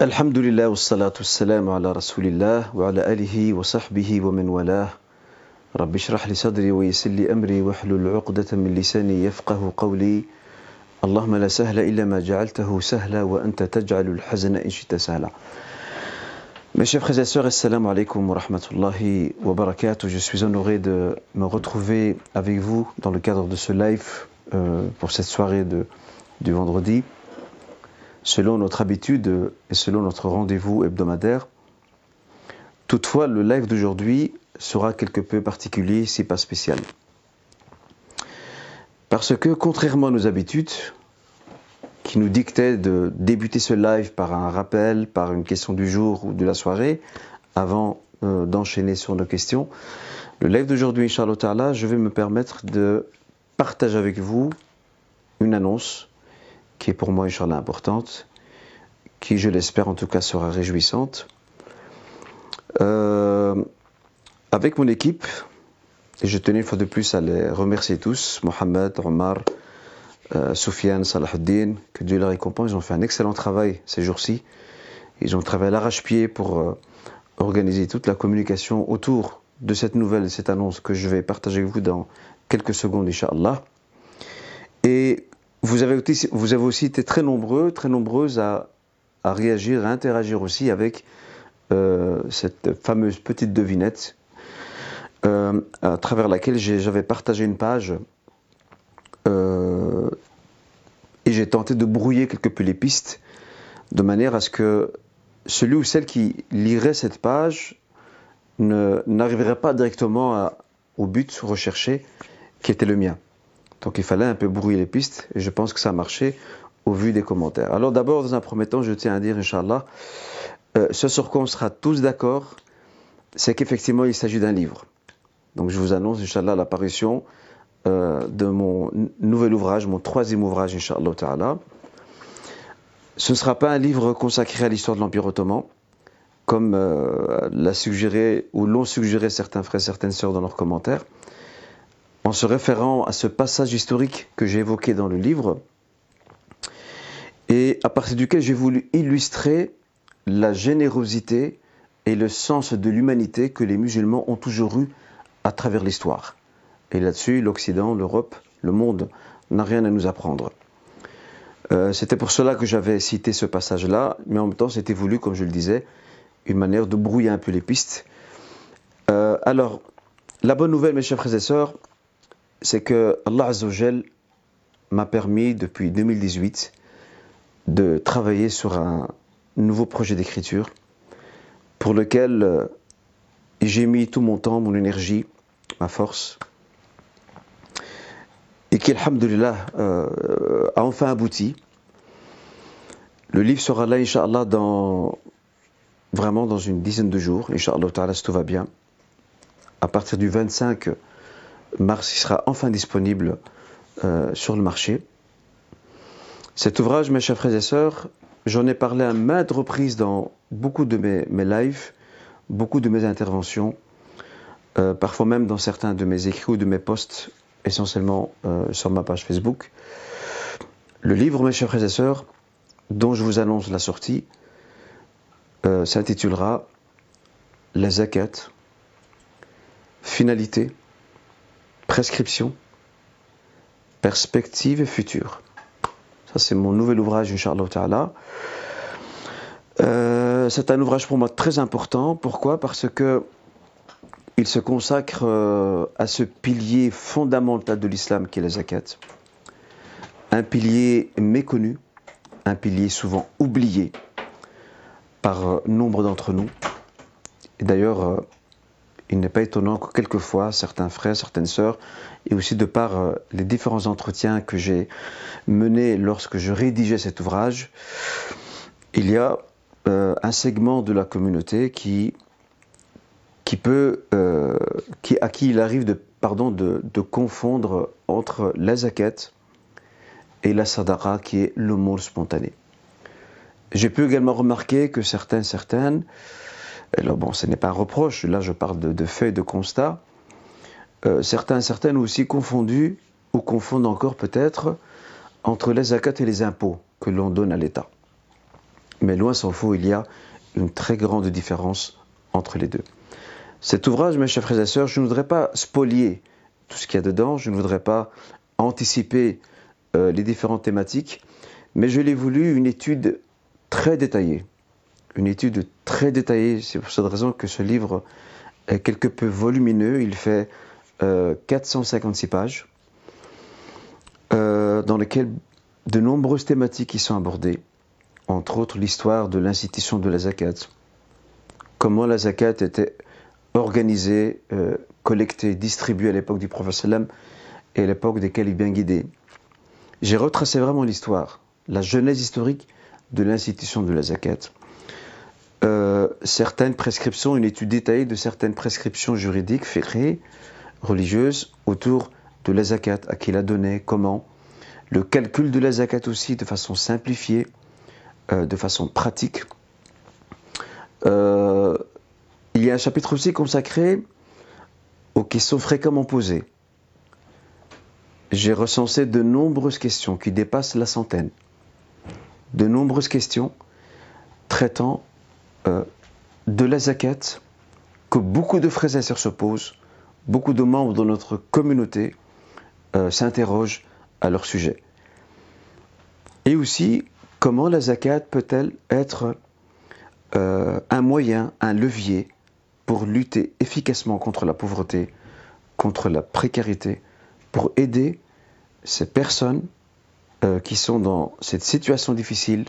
الحمد لله والصلاة والسلام على رسول الله وعلى آله وصحبه ومن والاه رب اشرح لي صدري ويسر لي أمري واحلل عقدة من لساني يفقه قولي اللهم لا سهل إلا ما جعلته سهلا وأنت تجعل الحزن إن شئت سهلا Mes chers frères et sœurs, assalamu alaikum wa rahmatullahi wa barakatuh. Je suis honoré de me retrouver avec vous dans le cadre de ce live euh, pour cette soirée de, du vendredi. Selon notre habitude et selon notre rendez-vous hebdomadaire. Toutefois, le live d'aujourd'hui sera quelque peu particulier, si pas spécial. Parce que, contrairement à nos habitudes, qui nous dictaient de débuter ce live par un rappel, par une question du jour ou de la soirée, avant euh, d'enchaîner sur nos questions, le live d'aujourd'hui, Inch'Allah je vais me permettre de partager avec vous une annonce qui est pour moi, Inch'Allah, importante, qui, je l'espère en tout cas, sera réjouissante. Euh, avec mon équipe, et je tenais une fois de plus à les remercier tous, Mohamed, Omar, euh, Soufiane, Salahuddin, que Dieu les récompense, ils ont fait un excellent travail ces jours-ci. Ils ont travaillé à l'arrache-pied pour euh, organiser toute la communication autour de cette nouvelle, cette annonce que je vais partager avec vous dans quelques secondes, Inch'Allah. Et vous avez, aussi, été très nombreux, très nombreuses à, réagir, à interagir aussi avec euh, cette fameuse petite devinette euh, à travers laquelle j'avais partagé une page euh, et j'ai tenté de brouiller quelque peu les pistes de manière à ce que celui ou celle qui lirait cette page n'arriverait pas directement au but recherché qui était le mien. Donc il fallait un peu brouiller les pistes et je pense que ça a marché au vu des commentaires. Alors d'abord, dans un premier temps, je tiens à dire, Inch'Allah, euh, ce sur quoi on sera tous d'accord, c'est qu'effectivement, il s'agit d'un livre. Donc je vous annonce, Inch'Allah, l'apparition euh, de mon nouvel ouvrage, mon troisième ouvrage, Inch'Allah. Ce ne sera pas un livre consacré à l'histoire de l'Empire ottoman, comme euh, l'a suggéré ou l'ont suggéré certains frères, certaines sœurs dans leurs commentaires en se référant à ce passage historique que j'ai évoqué dans le livre, et à partir duquel j'ai voulu illustrer la générosité et le sens de l'humanité que les musulmans ont toujours eu à travers l'histoire. Et là-dessus, l'Occident, l'Europe, le monde n'a rien à nous apprendre. Euh, c'était pour cela que j'avais cité ce passage-là, mais en même temps, c'était voulu, comme je le disais, une manière de brouiller un peu les pistes. Euh, alors, la bonne nouvelle, mes chers frères et sœurs, c'est que Allah Azzawajal m'a permis depuis 2018 de travailler sur un nouveau projet d'écriture pour lequel euh, j'ai mis tout mon temps, mon énergie, ma force et qui, alhamdulillah, euh, a enfin abouti. Le livre sera là, Inch'Allah, dans, vraiment dans une dizaine de jours, Inch'Allah, si tout va bien. À partir du 25 mars, il sera enfin disponible euh, sur le marché. Cet ouvrage, mes chers frères et sœurs, j'en ai parlé à maintes reprises dans beaucoup de mes, lives, beaucoup de mes interventions, euh, parfois même dans certains de mes écrits ou de mes posts, essentiellement euh, sur ma page Facebook. Le livre, mes chers frères et sœurs, dont je vous annonce la sortie, s'intitulera La zakat, finalité, prescription, perspective et futur. Ça, c'est mon nouvel ouvrage, Inch'Allah Ta'ala. Euh, c'est un ouvrage pour moi très important. Pourquoi? Parce que il se consacre euh, à ce pilier fondamental de l'islam qui est la zakat. Un pilier méconnu, un pilier souvent oublié par nombre d'entre nous. Et d'ailleurs, euh, il n'est pas étonnant que quelquefois certains frères, certaines sœurs, et aussi de par euh, les différents entretiens que j'ai menés lorsque je rédigeais cet ouvrage, il y a euh, un segment de la communauté qui, qui peut, euh, qui, à qui il arrive de, pardon, de, confondre entre la zakat et la sadaqa qui est l'aumône spontané. J'ai pu également remarquer que certains, certaines, alors bon, ce n'est pas un reproche, là je parle de, faits, de constats. Euh, certains, certaines aussi confondu, ou confondent encore peut-être, entre les zakat et les impôts que l'on donne à l'État. Mais loin s'en faut, il y a une très grande différence entre les deux. Cet ouvrage, mes chers frères et sœurs, je ne voudrais pas spolier tout ce qu'il y a dedans, je ne voudrais pas anticiper euh, les différentes thématiques, mais je l'ai voulu une étude très détaillée. Une étude très détaillée, c'est pour cette raison que ce livre est quelque peu volumineux, il fait 456 euh, pages, euh, dans lequel de nombreuses thématiques y sont abordées, entre autres l'histoire de l'institution de la zakat, comment la zakat était organisée, euh, collectée, distribuée à l'époque du prophète et à l'époque des bien guidés. J'ai retracé vraiment l'histoire, la genèse historique de l'institution de la zakat. Euh, certaines prescriptions, une étude détaillée de certaines prescriptions juridiques, fécrées, religieuses, autour de la zakat, à qui la donner, comment, le calcul de la zakat aussi de façon simplifiée, euh, de façon pratique. Euh, il y a un chapitre aussi consacré aux questions fréquemment posées. J'ai recensé de nombreuses questions qui dépassent la centaine. De nombreuses questions traitant euh, de la zakat que beaucoup de frères et sœurs se posent, beaucoup de membres de notre communauté s'interrogent à leur sujet. Et aussi, comment la zakat peut-elle être euh, un moyen, un levier pour lutter efficacement contre la pauvreté, contre la précarité, pour aider ces personnes euh, qui sont dans cette situation difficile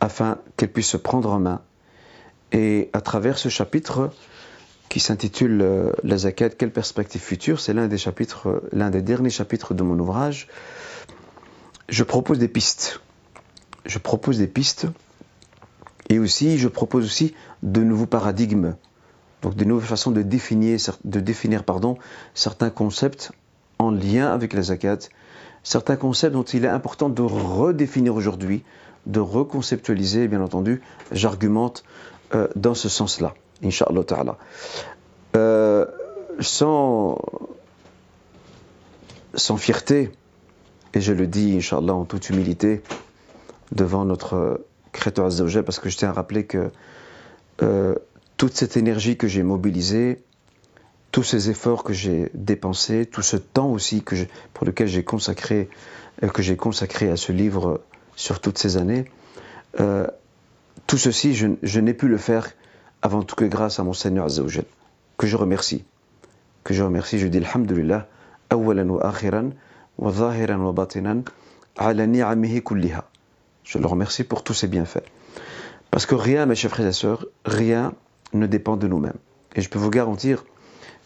afin qu'elles puissent se prendre en main. Et à travers ce chapitre qui s'intitule euh, La zakat, quelle perspective future, c'est l'un des chapitres, l'un des derniers chapitres de mon ouvrage. Je propose des pistes. Je propose des pistes. Et aussi je propose aussi de nouveaux paradigmes, donc de nouvelles façons de définir, de définir pardon, certains concepts en lien avec la zakat, certains concepts dont il est important de redéfinir aujourd'hui, de reconceptualiser, bien entendu, j'argumente euh, dans ce sens-là, Inch'Allah ta'ala. Euh, sans, sans fierté, et je le dis, Inch'Allah, en toute humilité, devant notre Créateur Azzawajal, parce que je tiens à rappeler que euh, toute cette énergie que j'ai mobilisée, tous ces efforts que j'ai dépensés, tout ce temps aussi que pour lequel j'ai consacré, que j'ai consacré à ce livre sur toutes ces années, tout ceci, je, n'ai pu le faire avant tout que grâce à mon Seigneur Azzawajal, que je remercie. Que je remercie, je dis Alhamdulillah, awalan wa akhiran, je le remercie pour tous ses bienfaits. Parce que rien, mes chers frères et sœurs, rien ne dépend de nous-mêmes. Et je peux vous garantir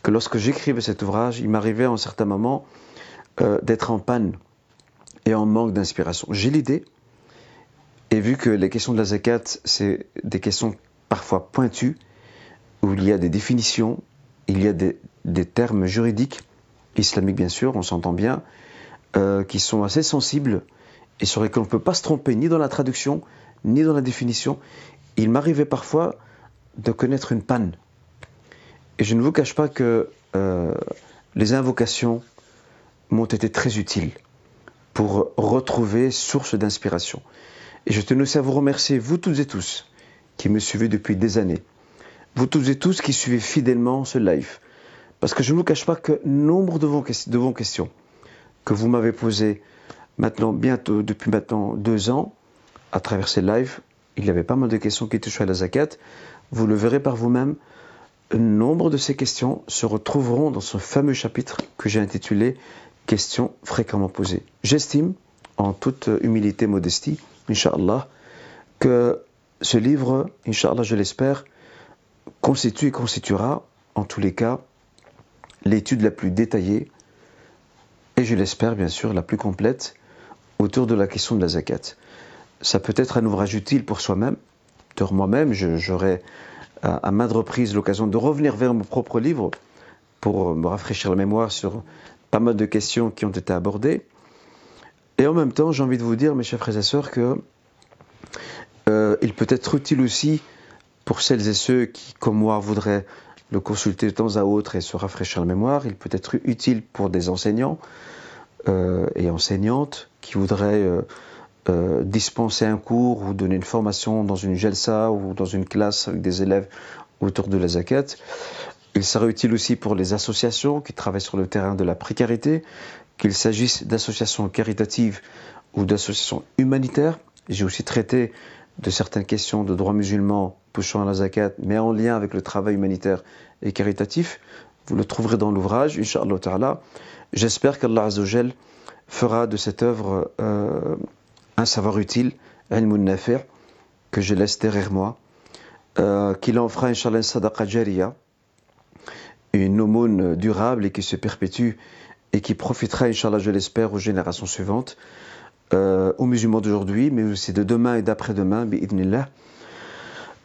que lorsque j'écrivais cet ouvrage, il m'arrivait en certains moments euh, d'être en panne et en manque d'inspiration. J'ai l'idée, et vu que les questions de la zakat, c'est des questions parfois pointues, où il y a des définitions, il y a des, termes juridiques, islamiques bien sûr, on s'entend bien, euh, qui sont assez sensibles et sur lesquels on ne peut pas se tromper ni dans la traduction ni dans la définition. Il m'arrivait parfois de connaître une panne. Et je ne vous cache pas que euh, les invocations m'ont été très utiles pour retrouver source d'inspiration. Et je tenais aussi à vous remercier, vous toutes et tous, qui me suivez depuis des années. Vous toutes et tous qui suivez fidèlement ce live. Parce que je ne vous cache pas que nombre de vos, questions, que vous m'avez posé maintenant, bientôt, depuis maintenant deux ans, à travers ces lives. Il y avait pas mal de questions qui touchaient à la zakat. Vous le verrez par vous-même. Nombre de ces questions se retrouveront dans ce fameux chapitre que j'ai intitulé Questions fréquemment posées. J'estime, en toute humilité, modestie, Inch'Allah, que ce livre, Inch'Allah, je l'espère, constitue et constituera, en tous les cas, l'étude la plus détaillée et je l'espère bien sûr la plus complète autour de la question de la zakat. Ça peut être un ouvrage utile pour soi-même. De moi-même, j'aurai à, maintes reprises l'occasion de revenir vers mon propre livre pour me rafraîchir la mémoire sur pas mal de questions qui ont été abordées. Et en même temps, j'ai envie de vous dire, mes chers frères et sœurs, que euh, il peut être utile aussi pour celles et ceux qui, comme moi, voudraient le consulter de temps à autre et se rafraîchir la mémoire. Il peut être utile pour des enseignants euh, et enseignantes qui voudraient euh, dispenser un cours ou donner une formation dans une gelsa ou dans une classe avec des élèves autour de la zakat. Il sera utile aussi pour les associations qui travaillent sur le terrain de la précarité, qu'il s'agisse d'associations caritatives ou d'associations humanitaires. J'ai aussi traité de certaines questions de droit musulman touchant à la zakat, mais en lien avec le travail humanitaire et caritatif. Vous le trouverez dans l'ouvrage, Inch'Allah Ta'ala. J'espère qu'Allah Azzawajal fera de cette œuvre euh, un savoir utile, ilmun nafi' que je laisse derrière moi, euh, qu'il en fera, Inch'Allah, une une aumône durable et qui se perpétue et qui profitera, Inch'Allah, je l'espère, aux générations suivantes, euh, aux musulmans d'aujourd'hui, mais aussi de demain et d'après-demain, bi'idnillah.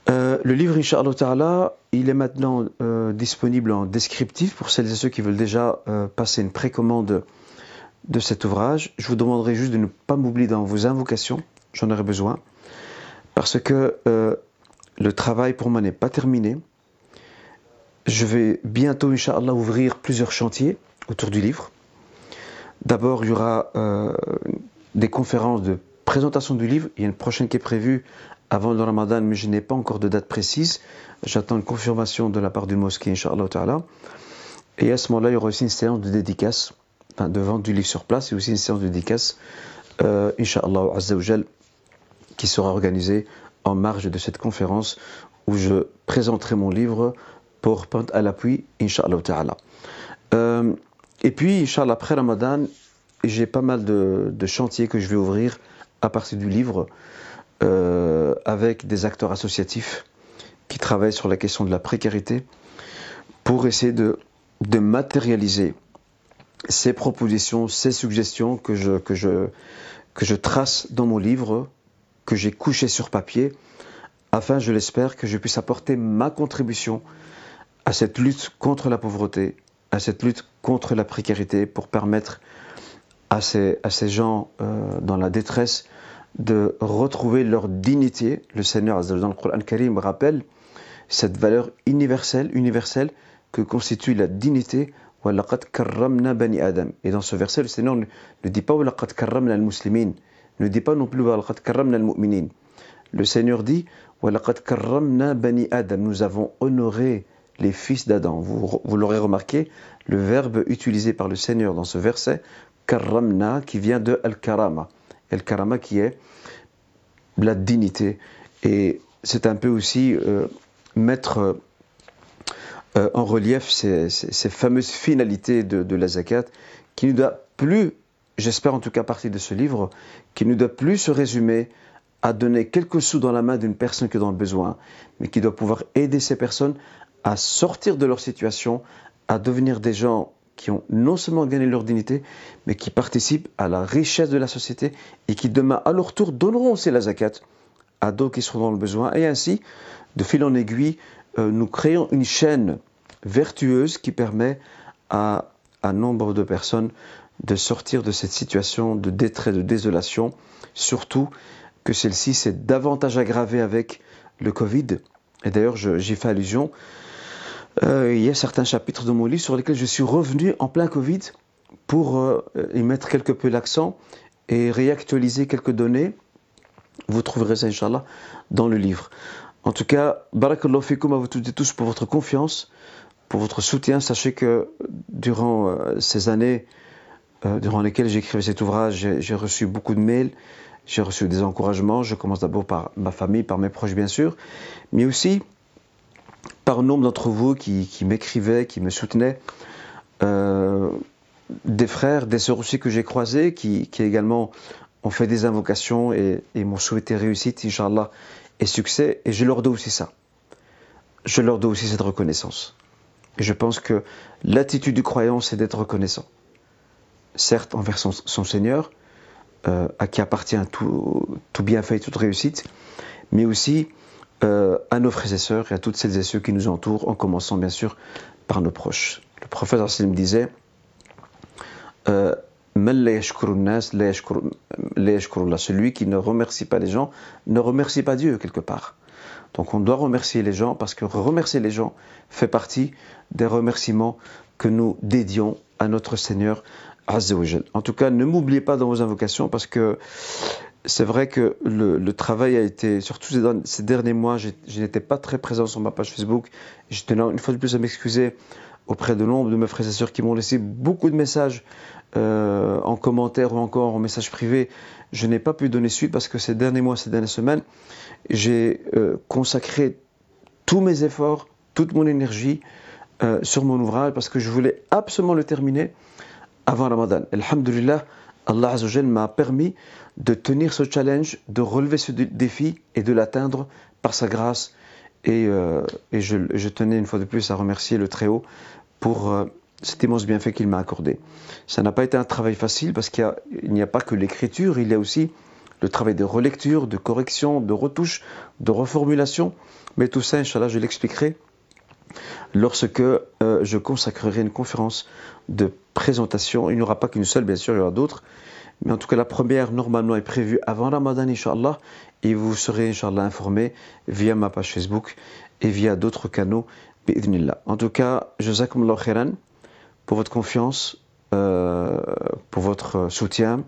Euh, le livre, Inch'Allah Ta'ala, il est maintenant euh, disponible en descriptif pour celles et ceux qui veulent déjà euh, passer une précommande de cet ouvrage. Je vous demanderai juste de ne pas m'oublier dans vos invocations, j'en aurai besoin, parce que le travail pour moi n'est pas terminé. Je vais bientôt, Inch'Allah, ouvrir plusieurs chantiers autour du livre. D'abord, il y aura des conférences de présentation du livre. Il y a une prochaine qui est prévue avant le Ramadan, mais je n'ai pas encore de date précise. J'attends une confirmation de la part du mosquée, Inch'Allah Ta'ala. Et à ce moment-là, il y aura aussi une séance de dédicace, enfin de vente du livre sur place, et aussi une séance de dédicace, euh, Inch'Allah Azzawajal, qui sera organisée en marge de cette conférence où je présenterai mon livre pour à l'appui, Inch'Allah Ta'ala. Euh, et puis, Inch'Allah, après Ramadan, j'ai pas mal de, chantiers que je vais ouvrir à partir du livre. Euh, avec des acteurs associatifs qui travaillent sur la question de la précarité pour essayer de, matérialiser ces propositions, ces suggestions que je trace dans mon livre, que j'ai couché sur papier, afin, je l'espère, que je puisse apporter ma contribution à cette lutte contre la pauvreté, à cette lutte contre la précarité, pour permettre à ces, à ces gens euh, dans la détresse de retrouver leur dignité. Le Seigneur, dans le Coran Karim, rappelle cette valeur universelle, universelle que constitue la dignité. Et dans ce verset, le Seigneur ne dit pas ne dit pas non plus Le Seigneur dit Nous avons honoré les fils d'Adam. Vous, l'aurez remarqué, le verbe utilisé par le Seigneur dans ce verset, karramna, qui vient de al-karama. El-Karama qui est la dignité. Et c'est un peu aussi euh, mettre euh, en relief ces, fameuses finalités de, la zakat qui ne doit plus, j'espère en tout cas partie de ce livre, qui ne doit plus se résumer à donner quelques sous dans la main d'une personne qui est dans le besoin, mais qui doit pouvoir aider ces personnes à sortir de leur situation, à devenir des gens qui ont non seulement gagné leur dignité, mais qui participent à la richesse de la société et qui demain, à leur tour, donneront aussi la zakat à d'autres qui seront dans le besoin. Et ainsi, de fil en aiguille, euh, nous créons une chaîne vertueuse qui permet à un nombre de personnes de sortir de cette situation de détresse, de désolation, surtout que celle-ci s'est davantage aggravée avec le Covid. Et d'ailleurs, j'y fais allusion. Euh, il y a certains chapitres de mon livre sur lesquels je suis revenu en plein Covid pour euh, y mettre quelque peu l'accent et réactualiser quelques données. Vous trouverez ça, Inch'Allah, dans le livre. En tout cas, barakallahu fikum à vous toutes et tous pour votre confiance, pour votre soutien. Sachez que durant euh, ces années durant lesquelles j'écrivais cet ouvrage, j'ai reçu beaucoup de mails, j'ai reçu des encouragements. Je commence d'abord par ma famille, par mes proches bien sûr, mais aussi par nombre d'entre vous qui, m'écrivaient, qui me soutenaient, euh, des frères, des sœurs aussi que j'ai croisés, qui, également ont fait des invocations et, m'ont souhaité réussite, Inch'Allah, et succès, et je leur dois aussi ça. Je leur dois aussi cette reconnaissance. Et je pense que l'attitude du croyant, c'est d'être reconnaissant. Certes, envers son, Seigneur, euh, à qui appartient tout, tout bienfait et toute réussite, mais aussi euh, à nos frères et sœurs et à toutes celles et ceux qui nous entourent, en commençant bien sûr par nos proches. Le prophète me disait euh, celui qui ne remercie pas les gens ne remercie pas Dieu quelque part. Donc on doit remercier les gens parce que remercier les gens fait partie des remerciements que nous dédions à notre Seigneur en tout cas, ne m'oubliez pas dans vos invocations parce que c'est vrai que le, travail a été, surtout ces derniers mois, je n'étais pas très présent sur ma page Facebook. Je tenais une fois de plus à m'excuser auprès de nombre de mes frères et sœurs qui m'ont laissé beaucoup de messages euh, en commentaire ou encore en message privé. Je n'ai pas pu donner suite parce que ces derniers mois, ces dernières semaines, j'ai euh, consacré tous mes efforts, toute mon énergie euh, sur mon ouvrage parce que je voulais absolument le terminer avant Ramadan. Alhamdulillah, Allah m'a permis de tenir ce challenge, de relever ce défi et de l'atteindre par sa grâce. Et, euh, je, tenais une fois de plus à remercier le Très-Haut pour euh, cet immense bienfait qu'il m'a accordé. Ça n'a pas été un travail facile parce qu'il n'y a, pas que l'écriture, il y a aussi le travail de relecture, de correction, de retouche, de reformulation. Mais tout ça, Inch'Allah, je l'expliquerai lorsque euh, je consacrerai une conférence de présentation. Il n'y aura pas qu'une seule, bien sûr, il y aura d'autres. Mais en tout cas, la première, normalement, est prévue avant Ramadan, Inch'Allah. Et vous serez, Inch'Allah, informé via ma page Facebook et via d'autres canaux, En tout cas, jazakumullah khairan pour votre confiance, euh, pour votre soutien,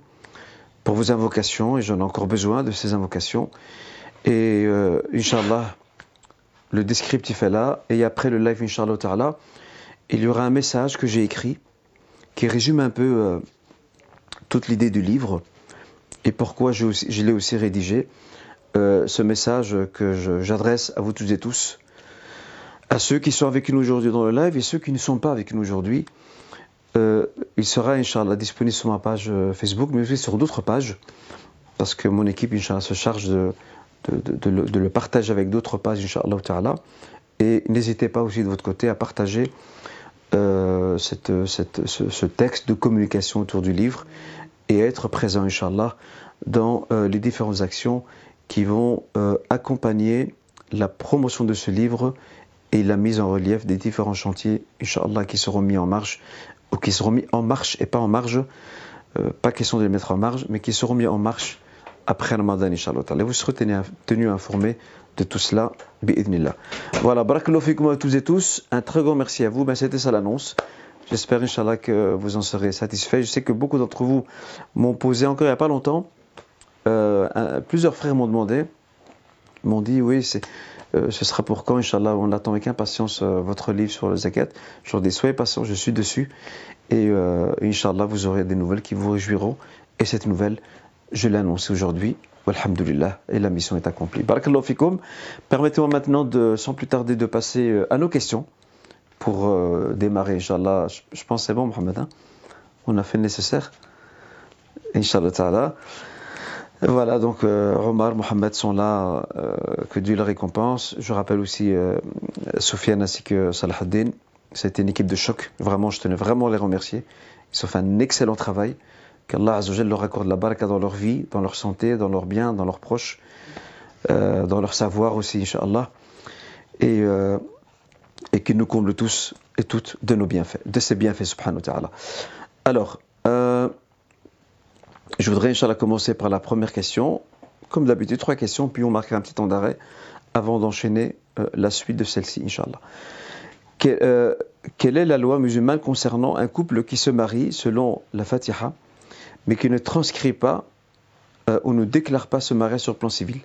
pour vos invocations. Et j'en ai encore besoin de ces invocations. Et euh, Inch'Allah, le descriptif est là. Et après le live, Inch'Allah Ta'ala, il y aura un message que j'ai écrit qui résume un peu euh, toute l'idée du livre et pourquoi je, l'ai aussi rédigé. Euh, ce message que j'adresse à vous tous et tous, à ceux qui sont avec nous aujourd'hui dans le live et ceux qui ne sont pas avec nous aujourd'hui. Euh, il sera, Inch'Allah, disponible sur ma page Facebook, mais aussi sur d'autres pages, parce que mon équipe, Inch'Allah, se charge de, de, le, partager avec d'autres pages, Inch'Allah. Et n'hésitez pas aussi de votre côté à partager euh, ce, texte de communication autour du livre et être présent, Inch'Allah, dans euh, les différentes actions qui vont euh, accompagner la promotion de ce livre et la mise en relief des différents chantiers, Inch'Allah, qui seront mis en marche, ou qui seront mis en marche et pas en marge, pas question de les mettre en marge, mais qui seront mis en marche après Ramadan, Inch'Allah. Vous serez tenus informés de tout cela, bi'idnillah. Voilà, barakallahu à tous et tous. Un très grand merci à vous. Ben, C'était ça l'annonce. J'espère, Inch'Allah, que vous en serez satisfaits. Je sais que beaucoup d'entre vous m'ont posé encore il n'y a pas longtemps. Euh, plusieurs frères m'ont demandé, m'ont dit, oui, c'est, euh, ce sera pour quand, Inch'Allah, on attend avec impatience euh, votre livre sur le zakat. Je des soyez patients, je suis dessus. Et Inch'Allah, vous aurez des nouvelles qui vous réjouiront. Et cette nouvelle, je l'annonce aujourd'hui. Alhamdulillah, et la mission est accomplie. Barakallahu fikoum. Permettez-moi maintenant, de, sans plus tarder, de passer euh, à nos questions pour euh, démarrer, Inch'Allah. Je, pense que c'est bon, Mohamed. Hein. On a fait le nécessaire. Inch'Allah. Voilà, donc euh, Omar, Mohamed sont là, que Dieu les récompense. Je rappelle aussi Sofiane ainsi que Salah C'était une équipe de choc. Vraiment, je tenais vraiment à les remercier. Ils ont fait un excellent travail. Qu'Allah Azzawajal leur accorde la baraka dans leur vie, dans leur santé, dans leurs biens, dans leurs proches, euh, dans leur savoir aussi, Inch'Allah. Et, euh, qu'il nous comble tous et toutes de nos bienfaits, de ses bienfaits, subhanahu wa ta'ala. Alors, euh, je voudrais, Inch'Allah, commencer par la première question. Comme d'habitude, trois questions, puis on marquera un petit temps d'arrêt avant d'enchaîner la suite de celle-ci, Inch'Allah. quelle est la loi musulmane concernant un couple qui se marie selon la Fatiha? Mais qui ne transcrit pas euh, ou ne déclare pas ce mariage sur le plan civil,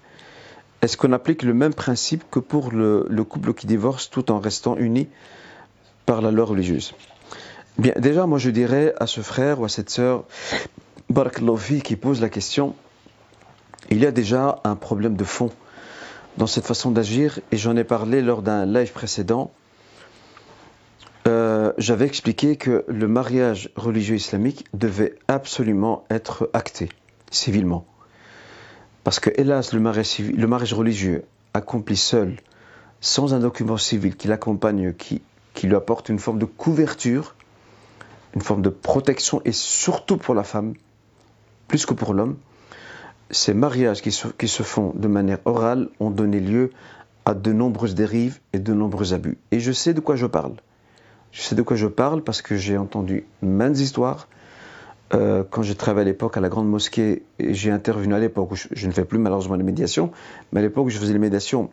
est-ce qu'on applique le même principe que pour le, couple qui divorce tout en restant unis par la loi religieuse? Bien, déjà, moi je dirais à ce frère ou à cette sœur, Baraklofi, qui pose la question, il y a déjà un problème de fond dans cette façon d'agir, et j'en ai parlé lors d'un live précédent. Euh, j'avais expliqué que le mariage religieux islamique devait absolument être acté civilement. Parce que, hélas, le mariage, religieux accompli seul, sans un document civil qui l'accompagne, qui, lui apporte une forme de couverture, une forme de protection, et surtout pour la femme, plus que pour l'homme, ces mariages qui se font de manière orale ont donné lieu à de nombreuses dérives et de nombreux abus. Et je sais de quoi je parle. Je sais de quoi je parle parce que j'ai entendu maintes histoires. Euh, quand je travaillais à l'époque à la grande mosquée, j'ai intervenu à l'époque, où je, ne fais plus malheureusement les médiations, mais à l'époque où je faisais les médiations,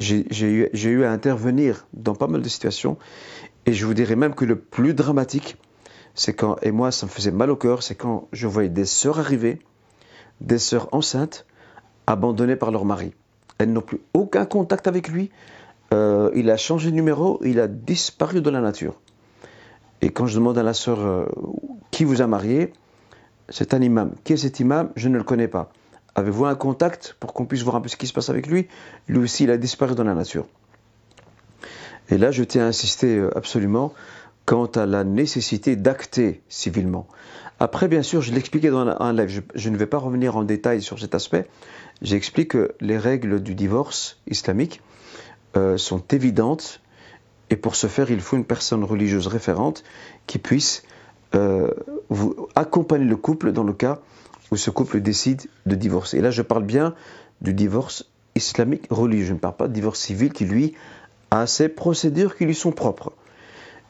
j'ai eu, eu, à intervenir dans pas mal de situations. Et je vous dirais même que le plus dramatique, c'est quand, et moi ça me faisait mal au cœur, c'est quand je voyais des sœurs arriver des sœurs enceintes abandonnées par leur mari. Elles n'ont plus aucun contact avec lui. Euh, il a changé de numéro, il a disparu de la nature. Et quand je demande à la sœur euh, qui vous a marié, c'est un imam. Qui est cet imam Je ne le connais pas. Avez-vous un contact pour qu'on puisse voir un peu ce qui se passe avec lui? Lui aussi, il a disparu dans la nature. Et là, je tiens à insister euh, absolument quant à la nécessité d'acter civilement. Après, bien sûr, je l'expliquais dans un live, je, ne vais pas revenir en détail sur cet aspect. J'explique que les règles du divorce islamique euh, sont évidentes et pour ce faire, il faut une personne religieuse référente qui puisse euh, vous accompagner le couple dans le cas où ce couple décide de divorcer. Et là, je parle bien du divorce islamique religieux. Je ne parle pas de divorce civil qui, lui, a ses procédures qui lui sont propres.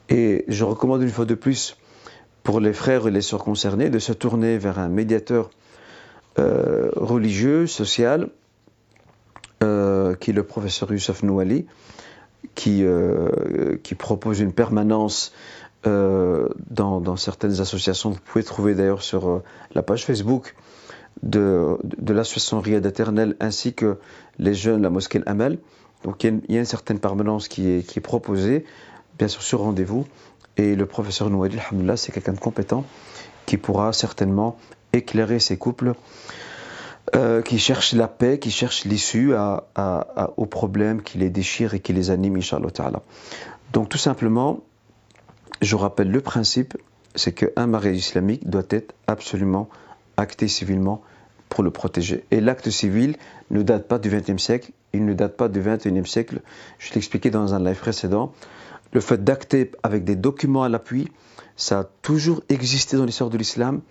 Et je recommande une fois de plus pour les frères et les sœurs concernés de se tourner vers un médiateur euh, religieux, social, euh, qui est le professeur Youssef Nouali, qui, euh, qui propose une permanence dans, dans, certaines associations. Vous pouvez trouver d'ailleurs sur la page Facebook de, de l'association Riyad Éternel ainsi que les jeunes, la mosquée Amel. Donc il y, a une, certaine permanence qui est, qui est proposée, bien sûr sur rendez-vous. Et le professeur Nouadil, c'est quelqu'un de compétent qui pourra certainement éclairer ces couples euh, qui cherchent la paix, qui cherchent l'issue aux problèmes qui les déchirent et qui les animent, Inch'Allah Ta'ala. Donc tout simplement, je rappelle le principe, c'est qu'un mariage islamique doit être absolument acté civilement pour le protéger. Et l'acte civil ne date pas du XXe siècle, il ne date pas du XXIe siècle. Je l'expliquais dans un live précédent. Le fait d'acter avec des documents à l'appui, ça a toujours existé dans l'histoire de l'islam.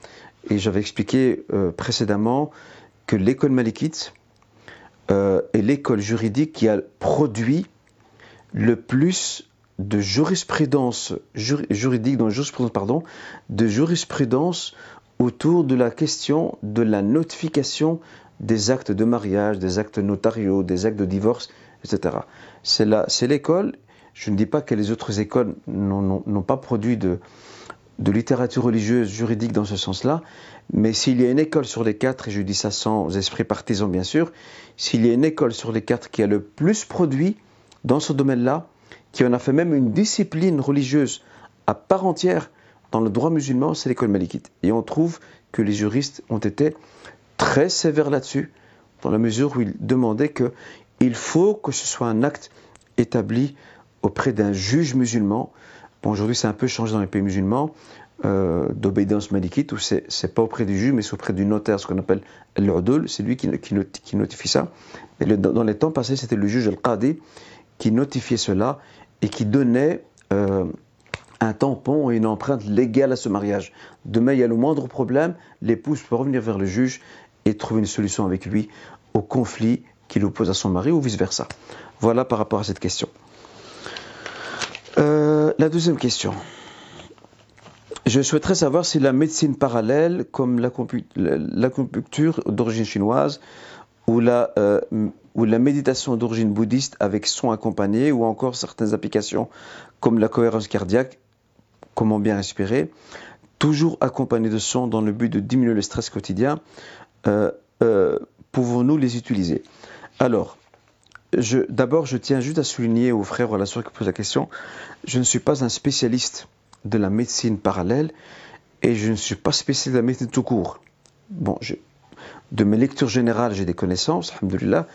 Et j'avais expliqué euh, précédemment que l'école malikite euh, est l'école juridique qui a produit le plus de jurisprudence juridique, dans jurisprudence, pardon, de jurisprudence autour de la question de la notification des actes de mariage, des actes notariaux, des actes de divorce, etc. C'est l'école, je ne dis pas que les autres écoles n'ont pas produit de, de littérature religieuse, juridique dans ce sens-là, mais s'il y a une école sur les quatre, et je dis ça sans esprit partisan bien sûr, s'il y a une école sur les quatre qui a le plus produit dans ce domaine-là, qui en a fait même une discipline religieuse à part entière dans le droit musulman, c'est l'école malikite. Et on trouve que les juristes ont été très sévères là-dessus, dans la mesure où ils demandaient qu'il faut que ce soit un acte établi auprès d'un juge musulman. Aujourd'hui, c'est un peu changé dans les pays musulmans, euh, d'obéissance malikite, où c'est, pas auprès du juge, mais c'est auprès du notaire, ce qu'on appelle l'urdul, c'est lui qui, notifie ça. Dans les temps passés, c'était le juge al-qadi qui notifiait cela et qui donnait euh, un tampon et une empreinte légale à ce mariage. Demain, il y a le moindre problème, l'épouse peut revenir vers le juge et trouver une solution avec lui au conflit qu'il oppose à son mari ou vice-versa. Voilà par rapport à cette question. Euh, la deuxième question. Je souhaiterais savoir si la médecine parallèle, comme l'acupuncture d'origine chinoise ou la, euh, ou la méditation d'origine bouddhiste avec son accompagné, ou encore certaines applications comme la cohérence cardiaque, comment bien respirer, toujours accompagné de son dans le but de diminuer le stress quotidien, euh, euh, pouvons-nous les utiliser? Alors, d'abord, je tiens juste à souligner aux frères ou à la soeur qui posent la question, je ne suis pas un spécialiste de la médecine parallèle et je ne suis pas spécialiste de la médecine tout court. Bon, de mes lectures générales, j'ai des connaissances, alhamdoulilah,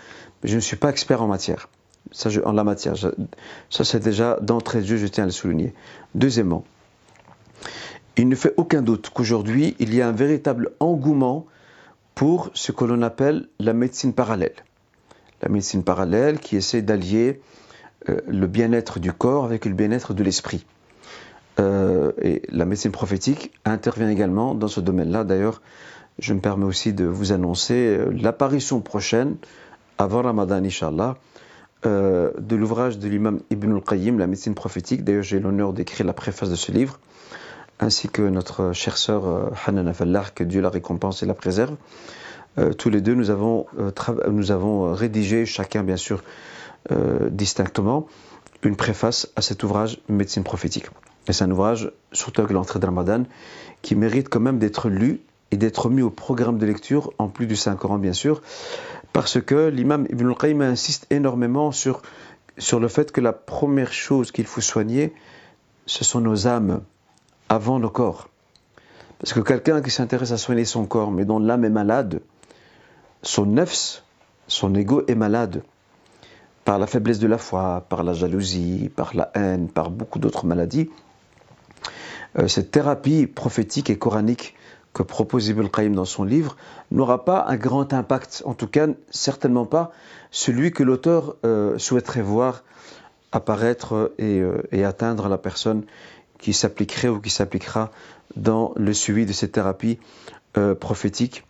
mais je ne suis pas expert en matière. Ça, en la matière, ça c'est déjà d'entrée de jeu, je tiens à le souligner. Deuxièmement, il ne fait aucun doute qu'aujourd'hui, il y a un véritable engouement pour ce que l'on appelle la médecine parallèle. La médecine parallèle qui essaie d'allier euh, le bien-être du corps avec le bien-être de l'esprit. Euh, et la médecine prophétique intervient également dans ce domaine-là. D'ailleurs, je me permets aussi de vous annoncer euh, l'apparition prochaine, avant Ramadan, Inch'Allah, de l'ouvrage de l'imam Ibn al-Qayyim, La médecine prophétique. D'ailleurs, j'ai l'honneur d'écrire la préface de ce livre ainsi que notre chère sœur euh, Hanan Afallah, que Dieu la récompense et la préserve. Euh, tous les deux, euh, nous avons rédigé, chacun bien sûr distinctement, une préface à cet ouvrage Médecine prophétique. Et c'est un ouvrage, surtout avec l'entrée de Ramadan, qui mérite quand même d'être lu et d'être mis au programme de lecture, en plus du Saint-Coran bien sûr, parce que l'imam Ibn al-Qayyim insiste énormément sur, le fait que la première chose qu'il faut soigner, ce sont nos âmes, avant nos corps. Parce que quelqu'un qui s'intéresse à soigner son corps, mais dont l'âme est malade, son nefs, son ego est malade, par la faiblesse de la foi, par la jalousie, par la haine, par beaucoup d'autres maladies, cette thérapie prophétique et coranique que propose Ibn Qayyim dans son livre n'aura pas un grand impact, en tout cas certainement pas celui que l'auteur euh, souhaiterait voir apparaître et, euh, et, atteindre la personne qui s'appliquerait ou qui s'appliquera dans le suivi de cette thérapie euh, prophétique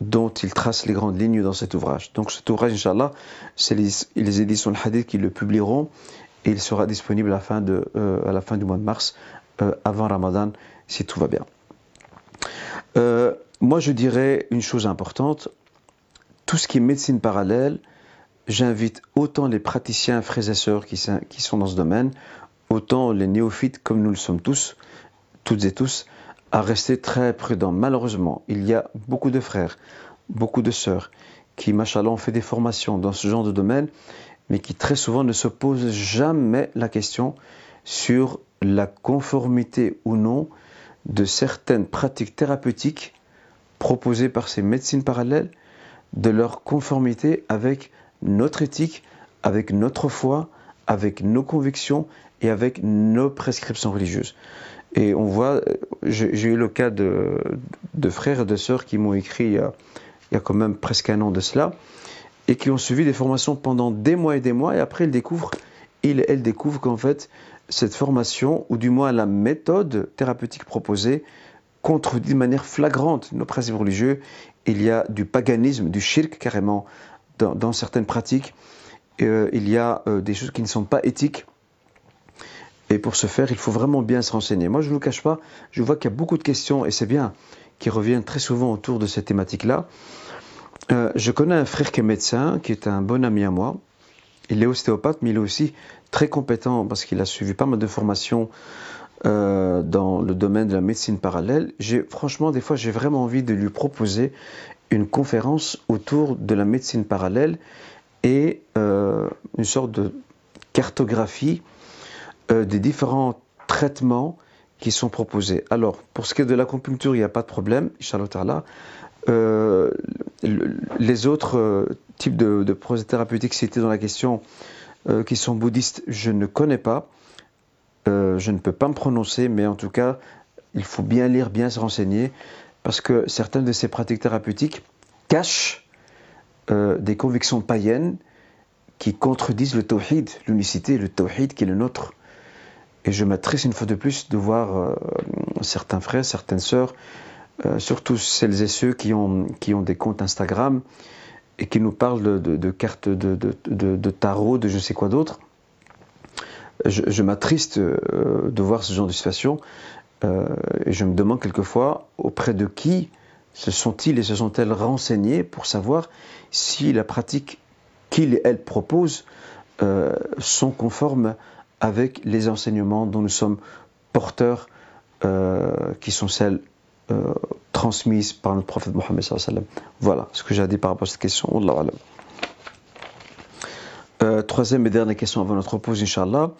dont il trace les grandes lignes dans cet ouvrage. Donc cet ouvrage, Inch'Allah, c'est les, les, éditions Hadith qui le publieront et il sera disponible à la fin, de, à la fin du mois de mars, avant Ramadan, si tout va bien. Euh, moi, je dirais une chose importante. Tout ce qui est médecine parallèle, j'invite autant les praticiens, frères et sœurs qui, sont dans ce domaine, autant les néophytes, comme nous le sommes tous, toutes et tous, à rester très prudents. Malheureusement, il y a beaucoup de frères, beaucoup de sœurs qui, machallah, ont fait des formations dans ce genre de domaine, mais qui très souvent ne se posent jamais la question sur la conformité ou non de certaines pratiques thérapeutiques proposées par ces médecines parallèles, de leur conformité avec notre éthique, avec notre foi, avec nos convictions et avec nos prescriptions religieuses. Et on voit, j'ai eu le cas de, frères et de sœurs qui m'ont écrit il y, a, il y, a, quand même presque un an de cela, et qui ont suivi des formations pendant des mois et des mois, et après ils découvrent, ils, elles découvrent qu'en fait, cette formation, ou du moins la méthode thérapeutique proposée, contredit de manière flagrante nos principes religieux. Il y a du paganisme, du shirk carrément dans, certaines pratiques. Euh, il y a euh, des choses qui ne sont pas éthiques. Et pour ce faire, il faut vraiment bien se renseigner. Moi, je ne vous cache pas, je vois qu'il y a beaucoup de questions, et c'est bien, qui reviennent très souvent autour de cette thématique-là. Euh, je connais un frère qui est médecin, qui est un bon ami à moi. Il est ostéopathe, mais il est aussi très compétent parce qu'il a suivi pas mal de formations euh, dans le domaine de la médecine parallèle. Franchement, des fois, j'ai vraiment envie de lui proposer une conférence autour de la médecine parallèle et euh, une sorte de cartographie euh, des différents traitements qui sont proposés. Alors, pour ce qui est de l'acupuncture, il n'y a pas de problème, Inch'Allah euh, les autres types de, de thérapeutiques cités dans la question, euh, qui sont bouddhistes, je ne connais pas. Euh, je ne peux pas me prononcer, mais en tout cas, il faut bien lire, bien se renseigner, parce que certaines de ces pratiques thérapeutiques cachent euh, des convictions païennes qui contredisent le tawhid, l'unicité, le tawhid qui est le nôtre. Et je m'attriste une fois de plus de voir certains frères, certaines sœurs, surtout celles et ceux qui ont, qui ont des comptes Instagram, et qui nous parle de, cartes de, tarot, de je sais quoi d'autre, je, m'attriste euh, de voir ce genre de situation euh, et je me demande quelquefois auprès de qui se sont-ils et se sont-elles renseignés pour savoir si la pratique qu'ils et elles proposent euh, sont conformes avec les enseignements dont nous sommes porteurs, qui sont celles transmise par notre prophète Mohammed. Voilà ce que j'ai dire par rapport à cette question. Euh, troisième et dernière question avant notre pause, Inch'Allah.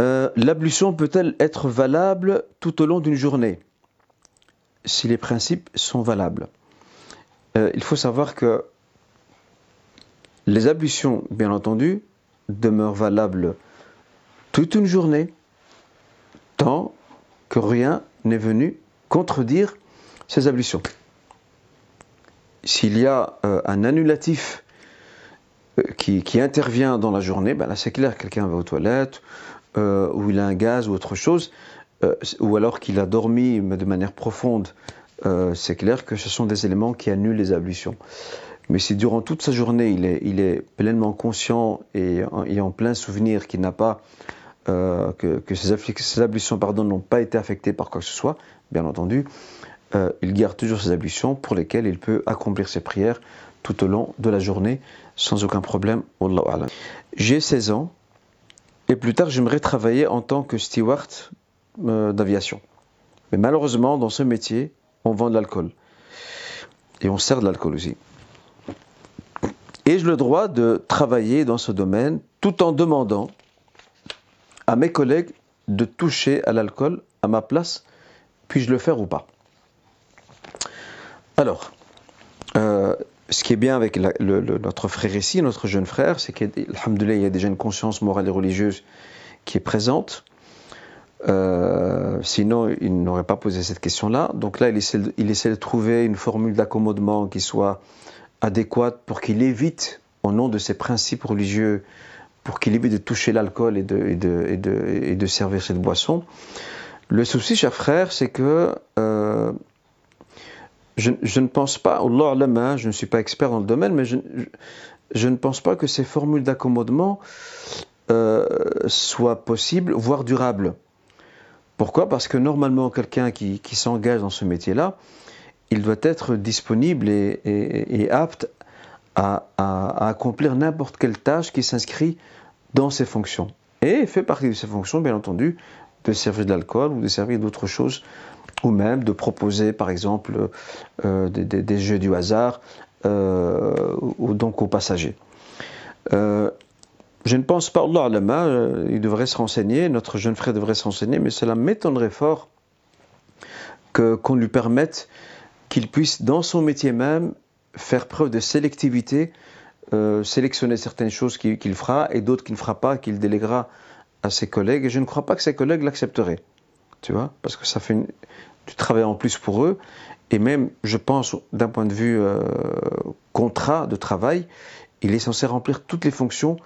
Euh, L'ablution peut-elle être valable tout au long d'une journée? Si les principes sont valables euh, Il faut savoir que les ablutions, bien entendu, demeurent valables toute une journée tant que rien n'est venu contredire ces ablutions. S'il y a euh, un annulatif euh, qui, intervient dans la journée, ben là c'est clair, quelqu'un va aux toilettes, euh, ou il a un gaz ou autre chose, ou alors qu'il a dormi de manière profonde, c'est clair que ce sont des éléments qui annulent les ablutions. Mais si durant toute sa journée il est, pleinement conscient et en, plein souvenir qu'il n'a pas que, que, ces, ablutions n'ont pas été affectées par quoi que ce soit, bien entendu, euh, il garde toujours ses ablutions pour lesquelles il peut accomplir ses prières tout au long de la journée sans aucun problème. J'ai 16 ans et plus tard j'aimerais travailler en tant que steward euh, d'aviation. Mais malheureusement, dans ce métier, on vend de l'alcool. Et on sert de l'alcool aussi. Et j'ai le droit de travailler dans ce domaine tout en demandant à mes collègues de toucher à l'alcool à ma place. Puis-je le faire ou pas Alors, euh, ce qui est bien avec notre frère ici, notre jeune frère, c'est qu'il y a déjà une conscience morale et religieuse qui est présente. Euh, sinon, il n'aurait pas posé cette question-là. Donc là, il essaie, de trouver une formule d'accommodement qui soit adéquate pour qu'il évite, au nom de ses principes religieux, pour qu'il évite de toucher l'alcool et de, servir cette boisson. Le souci, cher frère, c'est que euh, je, ne pense pas, je ne suis pas expert dans le domaine, mais je, ne pense pas que ces formules d'accommodement euh, soient possibles, voire durables. Pourquoi? Parce que normalement, quelqu'un qui, s'engage dans ce métier-là, il doit être disponible et, apte à, à, à accomplir n'importe quelle tâche qui s'inscrit dans ses fonctions. Et fait partie de ses fonctions, bien entendu, de servir de l'alcool ou de servir d'autres choses, ou même de proposer, par exemple, euh, des, jeux du hasard, euh, donc aux passagers. Euh, je ne pense pas, Allah la main, euh, il devrait se renseigner, notre jeune frère devrait se renseigner, mais cela m'étonnerait fort qu'on lui permette qu'il puisse, dans son métier même, faire preuve de sélectivité, sélectionner certaines choses qu'il qu fera et d'autres qu'il ne fera pas, qu'il déléguera à ses collègues. Et je ne crois pas que ses collègues l'accepteraient, tu vois, parce que ça fait du travail en plus pour eux. Et même, je pense, d'un point de vue euh, contrat de travail, il est censé remplir toutes les fonctions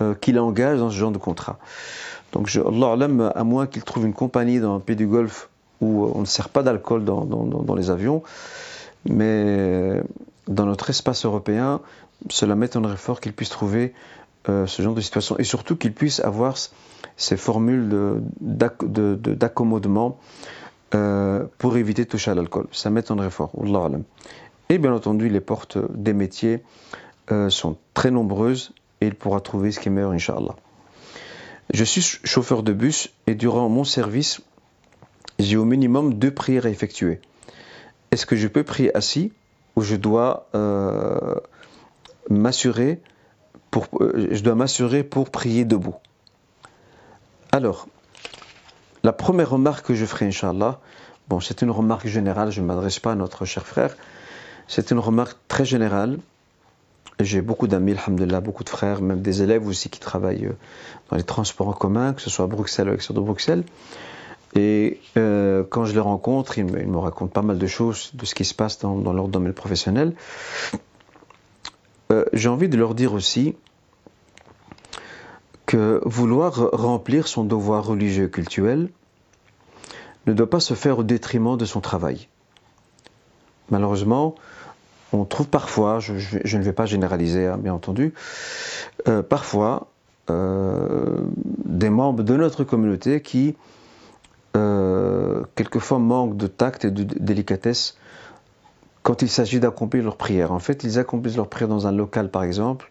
euh, qu'il engage dans ce genre de contrat. Donc, je, Allah à moins qu'il trouve une compagnie dans le pays du Golfe où on ne sert pas d'alcool dans, les avions, mais dans notre espace européen, cela m'étonnerait fort qu'il puisse trouver euh, ce genre de situation et surtout qu'il puisse avoir ces formules d'accommodement euh, pour éviter de toucher à l'alcool. Ça m'étonnerait fort. Et bien entendu, les portes des métiers euh, sont très nombreuses et il pourra trouver ce qui est meilleur, Inch'Allah. Je suis chauffeur de bus et durant mon service, j'ai au minimum deux prières à effectuer. Est-ce que je peux prier assis ou je dois euh, m'assurer pour, je dois m'assurer pour prier debout? Alors, la première remarque que je ferai, Inch'Allah, bon, c'est une remarque générale, je ne m'adresse pas à notre cher frère, c'est une remarque très générale j'ai beaucoup d'amis, alhamdulillah, beaucoup de frères, même des élèves aussi qui travaillent euh, dans les transports en commun, que ce soit à Bruxelles ou à l'extérieur de Bruxelles. Et euh, quand je les rencontre, ils me, racontent pas mal de choses de ce qui se passe dans, dans leur domaine professionnel. Euh, J'ai envie de leur dire aussi que vouloir remplir son devoir religieux et cultuel ne doit pas se faire au détriment de son travail. Malheureusement, on trouve parfois, je, ne vais pas généraliser hein, bien entendu, euh, parfois euh, des membres de notre communauté qui euh, quelquefois manquent de tact et de délicatesse quand il s'agit d'accomplir leur prière. En fait, ils accomplissent leur prière dans un local par exemple,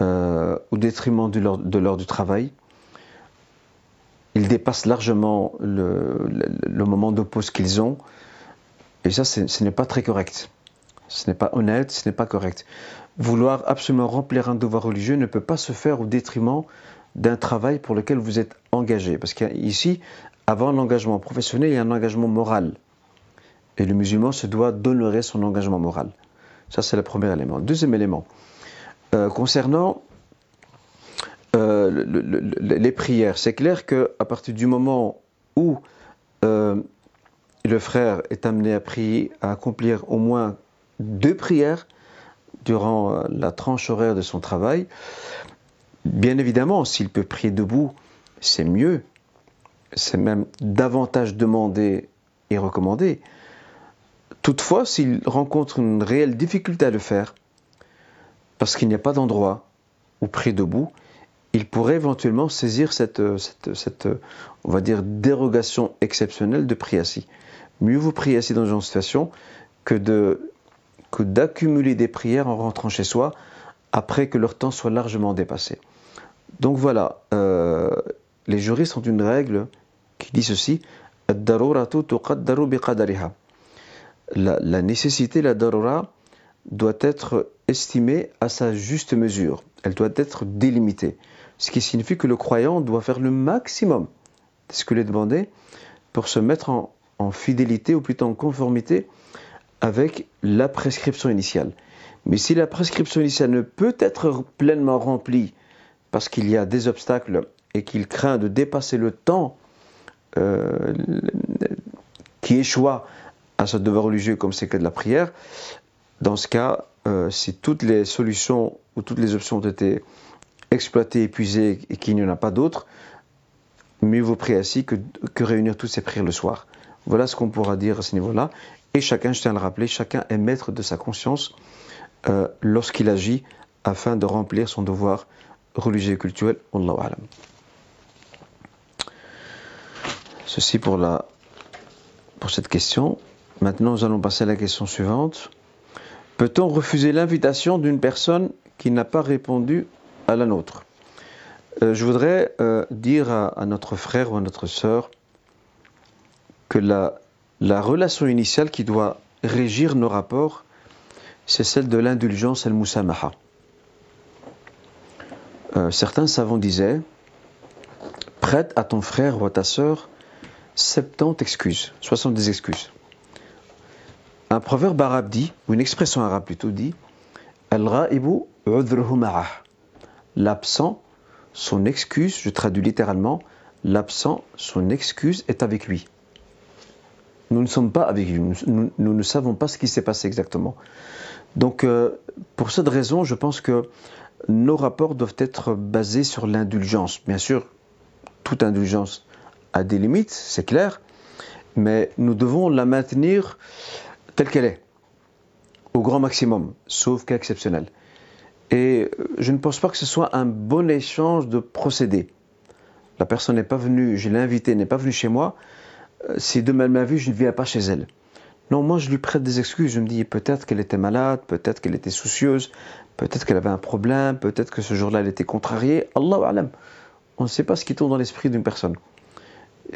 euh, au détriment de leur du travail. Ils dépassent largement le, le, le moment de pause qu'ils ont. Et ça, ce n'est pas très correct. Ce n'est pas honnête, ce n'est pas correct. Vouloir absolument remplir un devoir religieux ne peut pas se faire au détriment d'un travail pour lequel vous êtes engagé. Parce qu'ici, avant l'engagement professionnel, il y a un engagement moral. Et le musulman se doit d'honorer son engagement moral. Ça, c'est le premier élément. Deuxième élément, euh, concernant euh, le, le, le, les prières, c'est clair qu'à partir du moment où euh, le frère est amené à prier, à accomplir au moins deux prières durant la tranche horaire de son travail. Bien évidemment, s'il peut prier debout, c'est mieux. C'est même davantage demandé et recommandé. Toutefois, s'il rencontre une réelle difficulté à le faire, parce qu'il n'y a pas d'endroit où prier debout, il pourrait éventuellement saisir cette, cette, cette, on va dire, dérogation exceptionnelle de prier assis. Mieux vous prier assis dans une situation que de que d'accumuler des prières en rentrant chez soi après que leur temps soit largement dépassé. Donc voilà, euh, les juristes ont une règle qui dit ceci la, nécessité, la darura, doit être estimée à sa juste mesure. Elle doit être délimitée. Ce qui signifie que le croyant doit faire le maximum de ce que est demandé pour se mettre en, en fidélité ou plutôt en conformité avec la prescription initiale. Mais si la prescription initiale ne peut être pleinement remplie parce qu'il y a des obstacles et qu'il craint de dépasser le temps euh, qui échoua à ce devoir religieux comme c'est que de la prière, dans ce cas, euh, si toutes les solutions ou toutes les options ont été exploitées, épuisées et qu'il n'y en a pas d'autres, mieux vaut prier que, que réunir toutes ces prières le soir. Voilà ce qu'on pourra dire à ce niveau-là. Et chacun, je tiens à le rappeler, chacun est maître de sa conscience euh, lorsqu'il agit afin de remplir son devoir religieux et culturel. Ceci pour, la, pour cette question. Maintenant, nous allons passer à la question suivante. Peut-on refuser l'invitation d'une personne qui n'a pas répondu à la nôtre? Euh, Je voudrais euh, dire à, notre frère ou à notre sœur que la, la relation initiale qui doit régir nos rapports, c'est celle de l'indulgence al-musamaha. Euh, certains savants disaient prête à ton frère ou à ta sœur 70 excuses, 70 excuses. Un proverbe arabe dit, ou une expression arabe plutôt dit L'absent, son excuse, je traduis littéralement, l'absent, son excuse est avec lui nous ne sommes pas avec lui, nous, ne savons pas ce qui s'est passé exactement. Donc, euh, pour cette raison, je pense que nos rapports doivent être basés sur l'indulgence. Bien sûr, toute indulgence a des limites, c'est clair, mais nous devons la maintenir telle qu'elle est, au grand maximum, sauf cas exceptionnel. Et je ne pense pas que ce soit un bon échange de procédés. La personne n'est pas venue, je l'ai invitée, n'est pas venue chez moi, euh, si demain elle m'a vu, je ne viens pas chez elle. Non, moi je lui prête des excuses. Je me dis peut-être qu'elle était malade, peut-être qu'elle était soucieuse, peut-être qu'elle avait un problème, peut-être que ce jour-là elle était contrariée. Allah alam. On ne sait pas ce qui tourne dans l'esprit d'une personne.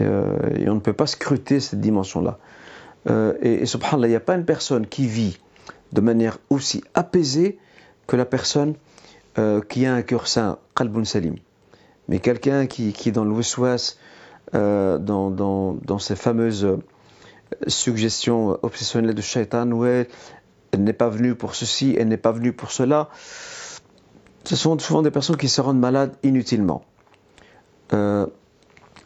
Euh, et on ne peut pas scruter cette dimension-là. Euh, et, et subhanallah, il n'y a pas une personne qui vit de manière aussi apaisée que la personne qui a un cœur sain, qalbun salim. Mais quelqu'un qui, qui est dans le waswas, euh, dans, dans, ces fameuses euh, suggestions obsessionnelles de Shaitan, où elle, n'est pas venue pour ceci, elle n'est pas venue pour cela. Ce sont souvent des personnes qui se rendent malades inutilement. Euh,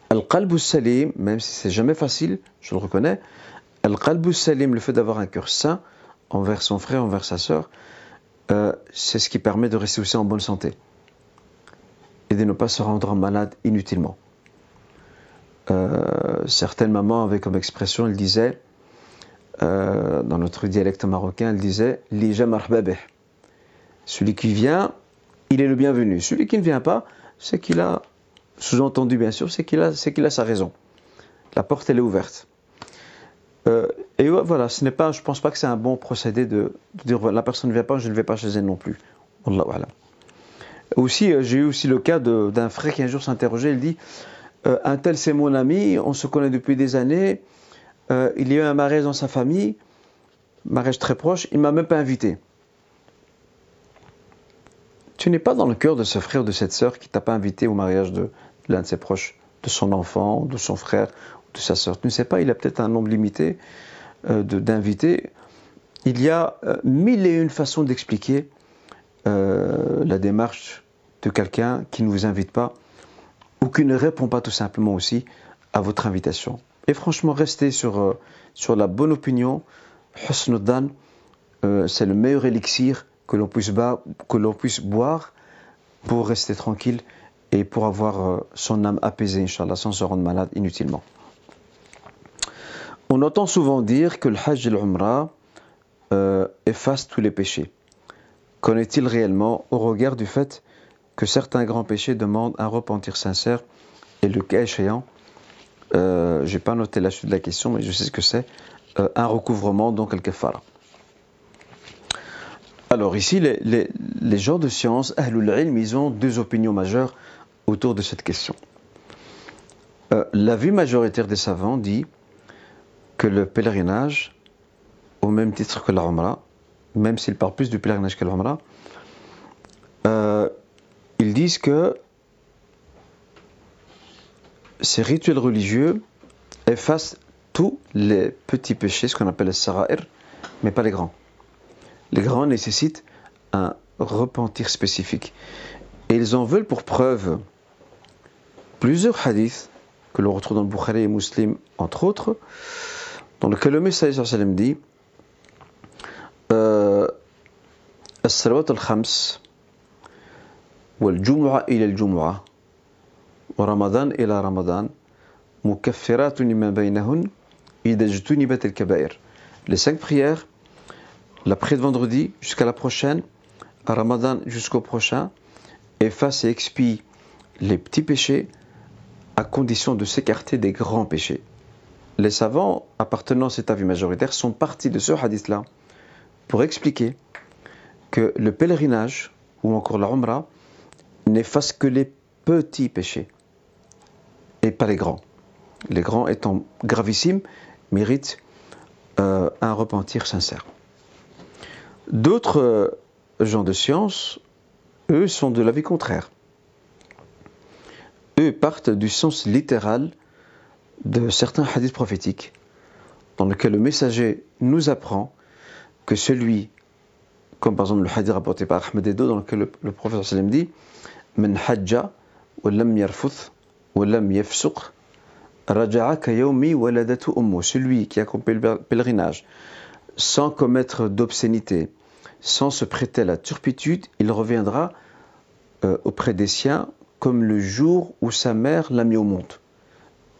Al-Qalbu Salim, même si c'est jamais facile, je le reconnais, Al-Qalbu Salim, le fait d'avoir un cœur sain envers son frère, envers sa sœur, c'est ce qui permet de rester aussi en bonne santé et de ne pas se rendre malade inutilement. Euh, certaines mamans avaient comme expression, elles disaient, euh, dans notre dialecte marocain, elles disaient Lija Celui qui vient, il est le bienvenu. Celui qui ne vient pas, c'est qu'il a, sous-entendu bien sûr, c'est qu'il a, a sa raison. La porte, elle est ouverte. Euh, et voilà, ce n'est pas, je pense pas que c'est un bon procédé de, dire la personne ne vient pas, je ne vais pas chez elle non plus. Voilà. Aussi, j'ai eu aussi le cas d'un frère qui un jour s'interrogeait, il dit euh, un tel c'est mon ami, on se connaît depuis des années, euh, il y a eu un mariage dans sa famille, mariage très proche, il m'a même pas invité. Tu n'es pas dans le cœur de ce frère, de cette sœur qui t'a pas invité au mariage de, l'un de ses proches, de son enfant, de son frère, de sa sœur. Tu ne sais pas, il a peut-être un nombre limité euh, d'invités. Il y a mille et une façons d'expliquer la démarche de quelqu'un qui ne vous invite pas ou qui ne répond pas tout simplement aussi à votre invitation. Et franchement, restez sur, euh, la bonne opinion. Husnudan, euh, c'est le meilleur élixir que l'on puisse, puisse, boire pour rester tranquille et pour avoir euh, son âme apaisée, Inch'Allah, sans se rendre malade inutilement. On entend souvent dire que le Hajj et l'Umrah effacent tous les péchés. Qu'en est-il réellement au regard du fait que certains grands péchés demandent un repentir sincère et le cas échéant, euh, je n'ai pas noté la suite de la question, mais je sais ce que c'est, euh, un recouvrement, donc le kafara. Alors ici, les, gens de science, Ahlul Ilm, ils ont deux opinions majeures autour de cette question. Euh, la vue majoritaire des savants dit que le pèlerinage au même titre que la Umrah, même s'ils parlent plus du pèlerinage que la euh, ils disent que ces rituels religieux effacent tous les petits péchés, ce qu'on appelle les sara'ir, mais pas les grands. Les grands nécessitent un repentir spécifique. Et ils en veulent pour preuve plusieurs hadiths que l'on retrouve dans le Bukhari et Muslim, entre autres, dans lequel le messager sallam dit الصلوات الخمس والجمعة إلى الجمعة ورمضان إلى رمضان مكفرات لما بينهن إذا اجتنبت الكبائر les cinq prières l'après de vendredi jusqu'à la prochaine à Ramadan jusqu'au prochain efface et expie les petits péchés à condition de s'écarter des grands péchés. Les savants appartenant à cet avis majoritaire sont partis de ce hadith-là pour expliquer que le pèlerinage ou encore la Umrah n'efface que les petits péchés et pas les grands. Les grands étant gravissimes méritent euh, un repentir sincère. D'autres euh, gens de science, eux, sont de l'avis contraire eux partent du sens littéral de certains hadiths prophétiques, dans lequel le messager nous apprend que celui, comme par exemple le hadith rapporté par Ahmed Edo, dans lequel le, prophète sallam dit Men hajja wa lam yarfuth wa lam yafsuq raja'a. Celui qui a accompli le pèlerinage sans commettre d'obscénité, sans se prêter à la turpitude, il reviendra euh, auprès des siens comme le jour où sa mère l'a mis au monde.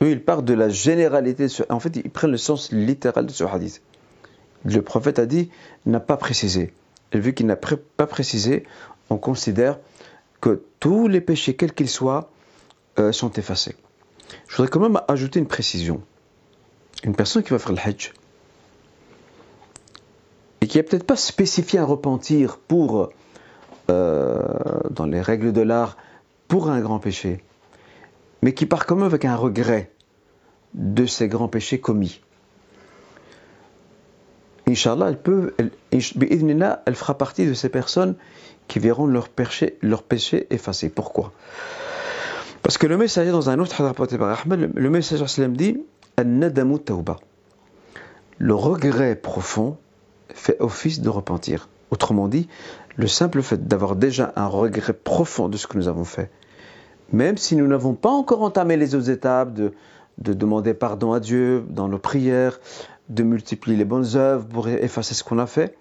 Eux, ils de la généralité. En fait, ils prennent le sens littéral de ce hadith. Le prophète a dit, n'a pas précisé. Et vu qu'il n'a pas précisé, on considère que tous les péchés, quels qu'ils soient, euh, sont effacés. Je voudrais quand même ajouter une précision. Une personne qui va faire le hajj et qui n'a peut-être pas spécifié un repentir pour, euh, dans les règles de l'art, pour un grand péché, mais qui part quand même avec un regret de ces grands péchés commis. Inch'Allah, elle peut, elle, elle fera partie de ces personnes qui verront leur péché, effacé. Pourquoi? Parce que le messager, dans un autre rapporté par Ahmed, le messager dit Le regret profond fait office de repentir. Autrement dit, le simple fait d'avoir déjà un regret profond de ce que nous avons fait, même si nous n'avons pas encore entamé les autres étapes de, demander pardon à Dieu dans nos prières, de multiplier les bonnes œuvres pour effacer ce qu'on a fait.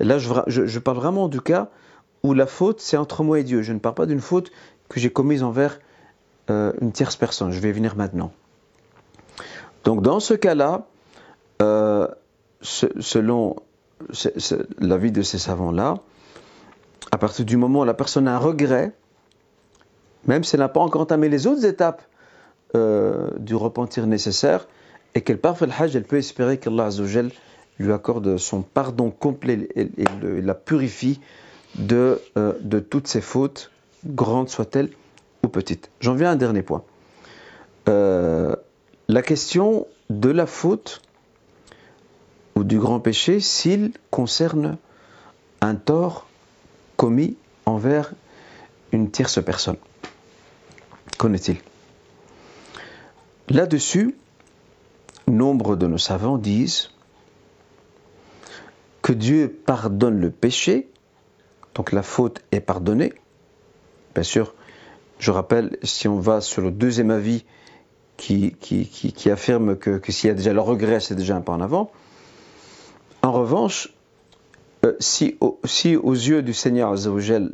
là, je, parle vraiment du cas où la faute, c'est entre moi et Dieu. Je ne parle pas d'une faute que j'ai commise envers euh, une tierce personne. Je vais venir maintenant. Donc, dans ce cas-là, euh, selon l'avis de ces savants-là, à partir du moment où la personne a un regret, même si elle n'a pas encore entamé les autres étapes euh, du repentir nécessaire, et qu'elle part faire le hajj, elle peut espérer qu'Allah lui accorde son pardon complet et, la purifie de, euh, de toutes ses fautes, grandes soient-elles ou petites. J'en viens à un dernier point. Euh, la question de la faute ou du grand péché s'il concerne un tort commis envers une tierce personne. Qu'en est-il? Là-dessus, nombre de nos savants disent que Dieu pardonne le péché, donc la faute est pardonnée. Bien sûr, je rappelle, si on va sur le deuxième avis qui, affirme que, s'il y a déjà le regret, c'est déjà un pas en avant. En revanche, euh, si, si, aux yeux du Seigneur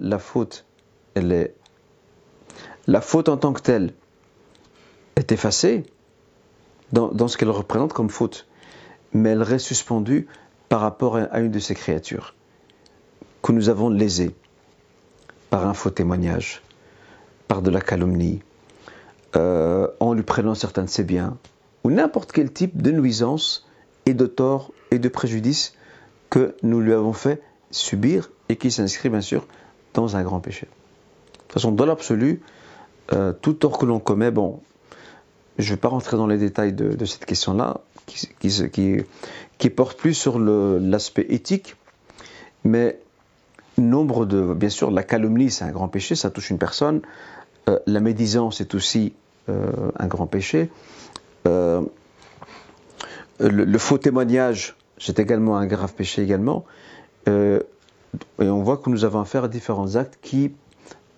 la faute, elle est la faute en tant que telle est effacée dans, ce qu'elle représente comme faute, mais elle reste suspendue par rapport à une de ces créatures que nous avons lésées par un faux témoignage, par de la calomnie, euh, en lui prenant certains de ses biens, ou n'importe quel type de nuisance et de tort et de préjudice que nous lui avons fait subir et qui s'inscrit bien sûr dans un grand péché. De toute façon, dans l'absolu, euh, tout tort que l'on commet, bon, je ne vais pas rentrer dans les détails de, cette question-là, qui, porte plus sur l'aspect éthique, mais nombre de. Bien sûr, la calomnie, c'est un grand péché, ça touche une personne. Euh, la médisance est aussi euh, un grand péché. Euh, le, faux témoignage, c'est également un grave péché également. et on voit que nous avons affaire à différents actes qui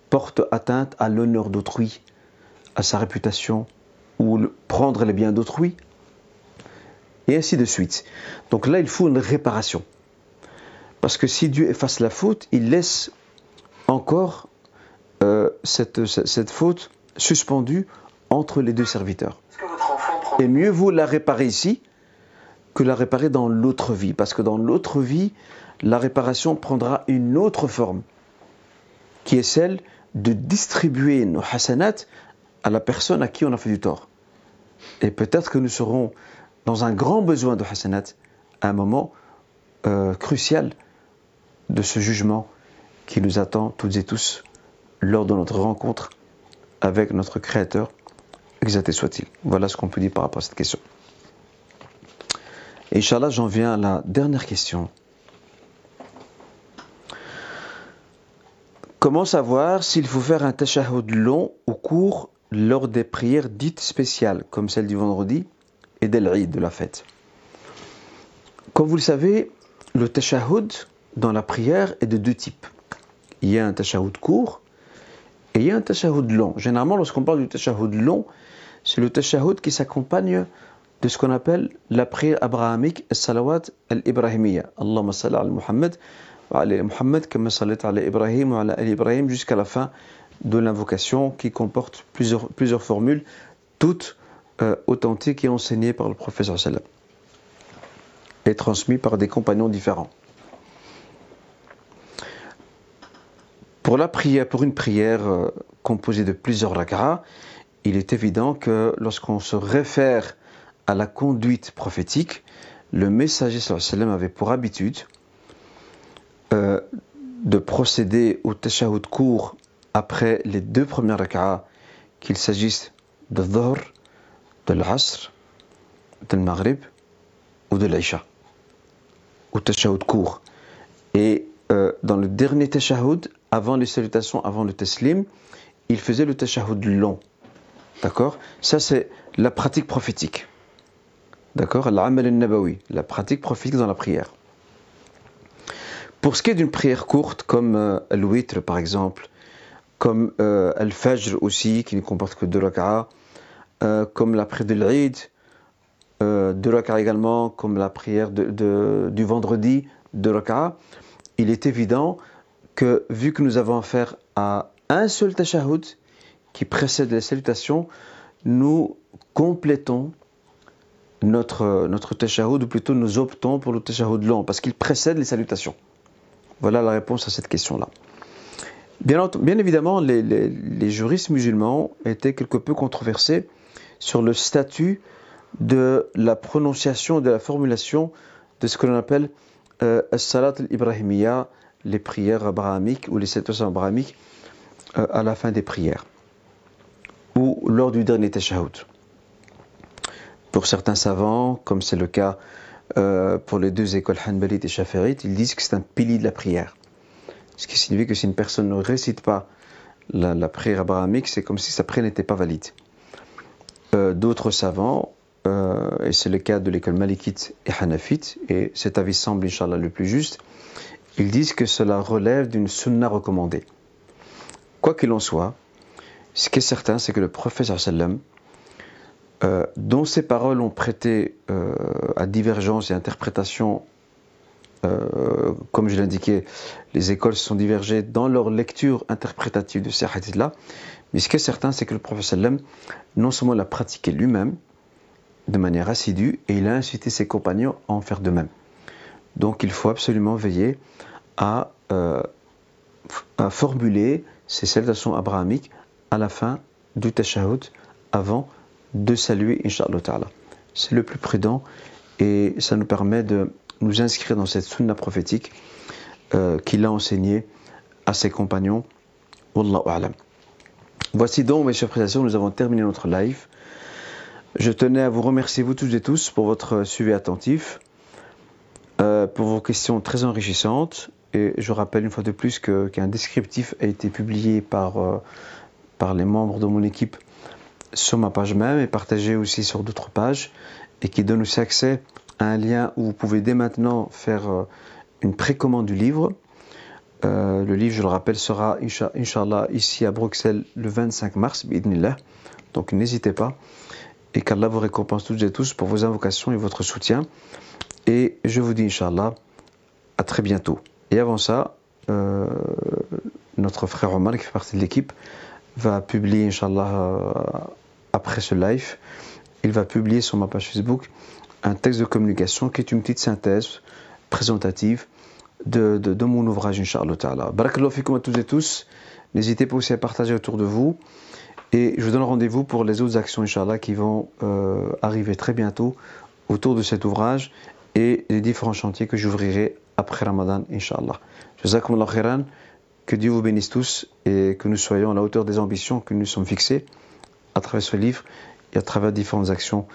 portent atteinte à l'honneur d'autrui, à sa réputation, ou prendre les biens d'autrui, et ainsi de suite. Donc là, il faut une réparation. Parce que si Dieu efface la faute, il laisse encore euh, cette, cette, faute suspendue entre les deux serviteurs. Et mieux vaut la réparer ici que la réparer dans l'autre vie. Parce que dans l'autre vie, la réparation prendra une autre forme, qui est celle de distribuer nos hasanat à la personne à qui on a fait du tort. Et peut-être que nous serons dans un grand besoin de hasanat à un moment euh, crucial de ce jugement qui nous attend toutes et tous lors de notre rencontre avec notre Créateur, exalté soit-il. Voilà ce qu'on peut dire par rapport à cette question. Inch'Allah, j'en viens à la dernière question. Comment savoir s'il faut faire un tashahhud long ou court lors des prières dites spéciales, comme celle du vendredi et d'El-Eid, de la fête Comme vous le savez, le tashahhud, dans la prière est de deux types. Il y a un tashahhud court et il y a un tashahhud long. Généralement, lorsqu'on parle du tashahhud long, c'est le tashahhud qui s'accompagne de ce qu'on appelle la prière abrahamique, salawat al-ibrahimiyya. Allahumma salli ala Muhammad wa ala Muhammad kama ala Ibrahim wa ala Ibrahim jusqu'à la fin de l'invocation qui comporte plusieurs, formules, toutes euh, authentiques et enseignées par le professeur sallam et transmises par des compagnons différents. Pour la prière, pour une prière euh, composée de plusieurs rak'ah, il est évident que lorsqu'on se réfère à la conduite prophétique, le messager sallam avait pour habitude euh, de procéder au tashahhud court après les deux premières rak'ah, qu'il s'agisse de Dhuhr, de l'Asr, de l'Maghrib ou de l'Aisha, au tashahhud court. Et euh, dans le dernier tashahhud, avant les salutations, avant le taslim, il faisait le tashahhud long. D'accord? Ça, c'est la pratique prophétique. D'accord? L'amal nabawi la pratique prophétique dans la prière. Pour ce qui est d'une prière courte, comme euh, par exemple, comme euh, al-fajr aussi, qui ne comporte que deux rak'ah, euh, comme la prière de l'Eid, deux rak'ah également, comme la prière du vendredi, deux rak'ah, il est évident que vu que nous avons affaire à un seul tashahhud qui précède les salutations, nous complétons notre, notre tashahhud, ou plutôt nous optons pour le tashahhud long, parce qu'il précède les salutations. Voilà la réponse à cette question-là. Bien, évidemment, les, juristes musulmans étaient quelque peu controversés sur le statut de la prononciation, de la formulation de ce que l'on appelle euh, As-Salat al-Ibrahimiyya, les prières abrahamiques ou les salutations abrahamiques euh, à la fin des prières ou lors du dernier tashahhud. Pour certains savants, comme c'est le cas euh, pour les deux écoles Hanbalites et Shafarites, ils disent que c'est un pilier de la prière. Ce qui signifie que si une personne ne récite pas la, prière abrahamique, c'est comme si sa prière n'était pas valide. Euh, d'autres savants, et c'est le cas de l'école malikite et hanafite, et cet avis semble, Inch'Allah, le plus juste, ils disent que cela relève d'une sunna recommandée. Quoi qu'il en soit, ce qui est certain, c'est que le prophète sallam, euh, dont ces paroles ont prêté euh, à divergence et interprétation, euh, comme je l'indiquais, les écoles se sont divergées dans leur lecture interprétative de ces hadiths-là. Mais ce qui est certain, c'est que le prophète non seulement l'a pratiqué lui-même, de manière assidue, et il a incité ses compagnons à en faire de même. Donc il faut absolument veiller à, euh, formuler ces salutations abrahamiques à la fin du tashahhud avant de saluer Inch'Allah. C'est le plus prudent et ça nous permet de nous inscrire dans cette sunna prophétique euh, qu'il a enseignée à ses compagnons. Wallahu. Voici donc, mes chers frères nous avons terminé notre live. Je tenais à vous remercier, vous tous et tous, pour votre suivi attentif, euh, pour vos questions très enrichissantes. Et je rappelle une fois de plus qu'un descriptif a été publié par, euh, par les membres de mon équipe sur ma page même et partagé aussi sur d'autres pages et qui donne aussi accès un lien où vous pouvez dès maintenant faire euh, une précommande du livre. le livre, je le rappelle, sera Inch'Allah ici à Bruxelles le 25 mars, donc n'hésitez pas et qu'Allah vous récompense toutes et tous pour vos invocations et votre soutien. Et je vous dis, Inch'Allah, à très bientôt. Et avant ça, euh, notre frère Omar, qui fait partie de l'équipe, va publier, Inch'Allah, euh, après ce live, il va publier sur ma page Facebook un texte de communication qui est une petite synthèse présentative de, de, mon ouvrage, Inch'Allah. Barakallahu fikum à tous et tous. N'hésitez pas aussi à partager autour de vous. Et je vous donne rendez-vous pour les autres actions, Inch'Allah, qui vont euh, arriver très bientôt autour de cet ouvrage et les différents chantiers que j'ouvrirai après Ramadan, Inch'Allah. Jazakum khairan, que Dieu vous bénisse tous et que nous soyons à la hauteur des ambitions que nous sommes fixées à travers ce livre et à travers différentes actions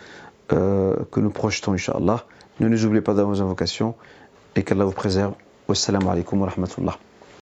euh, que nous projetons, Inch'Allah. Ne nous oubliez pas dans vos invocations et qu'Allah vous préserve. Wassalamu alaikum wa rahmatullah.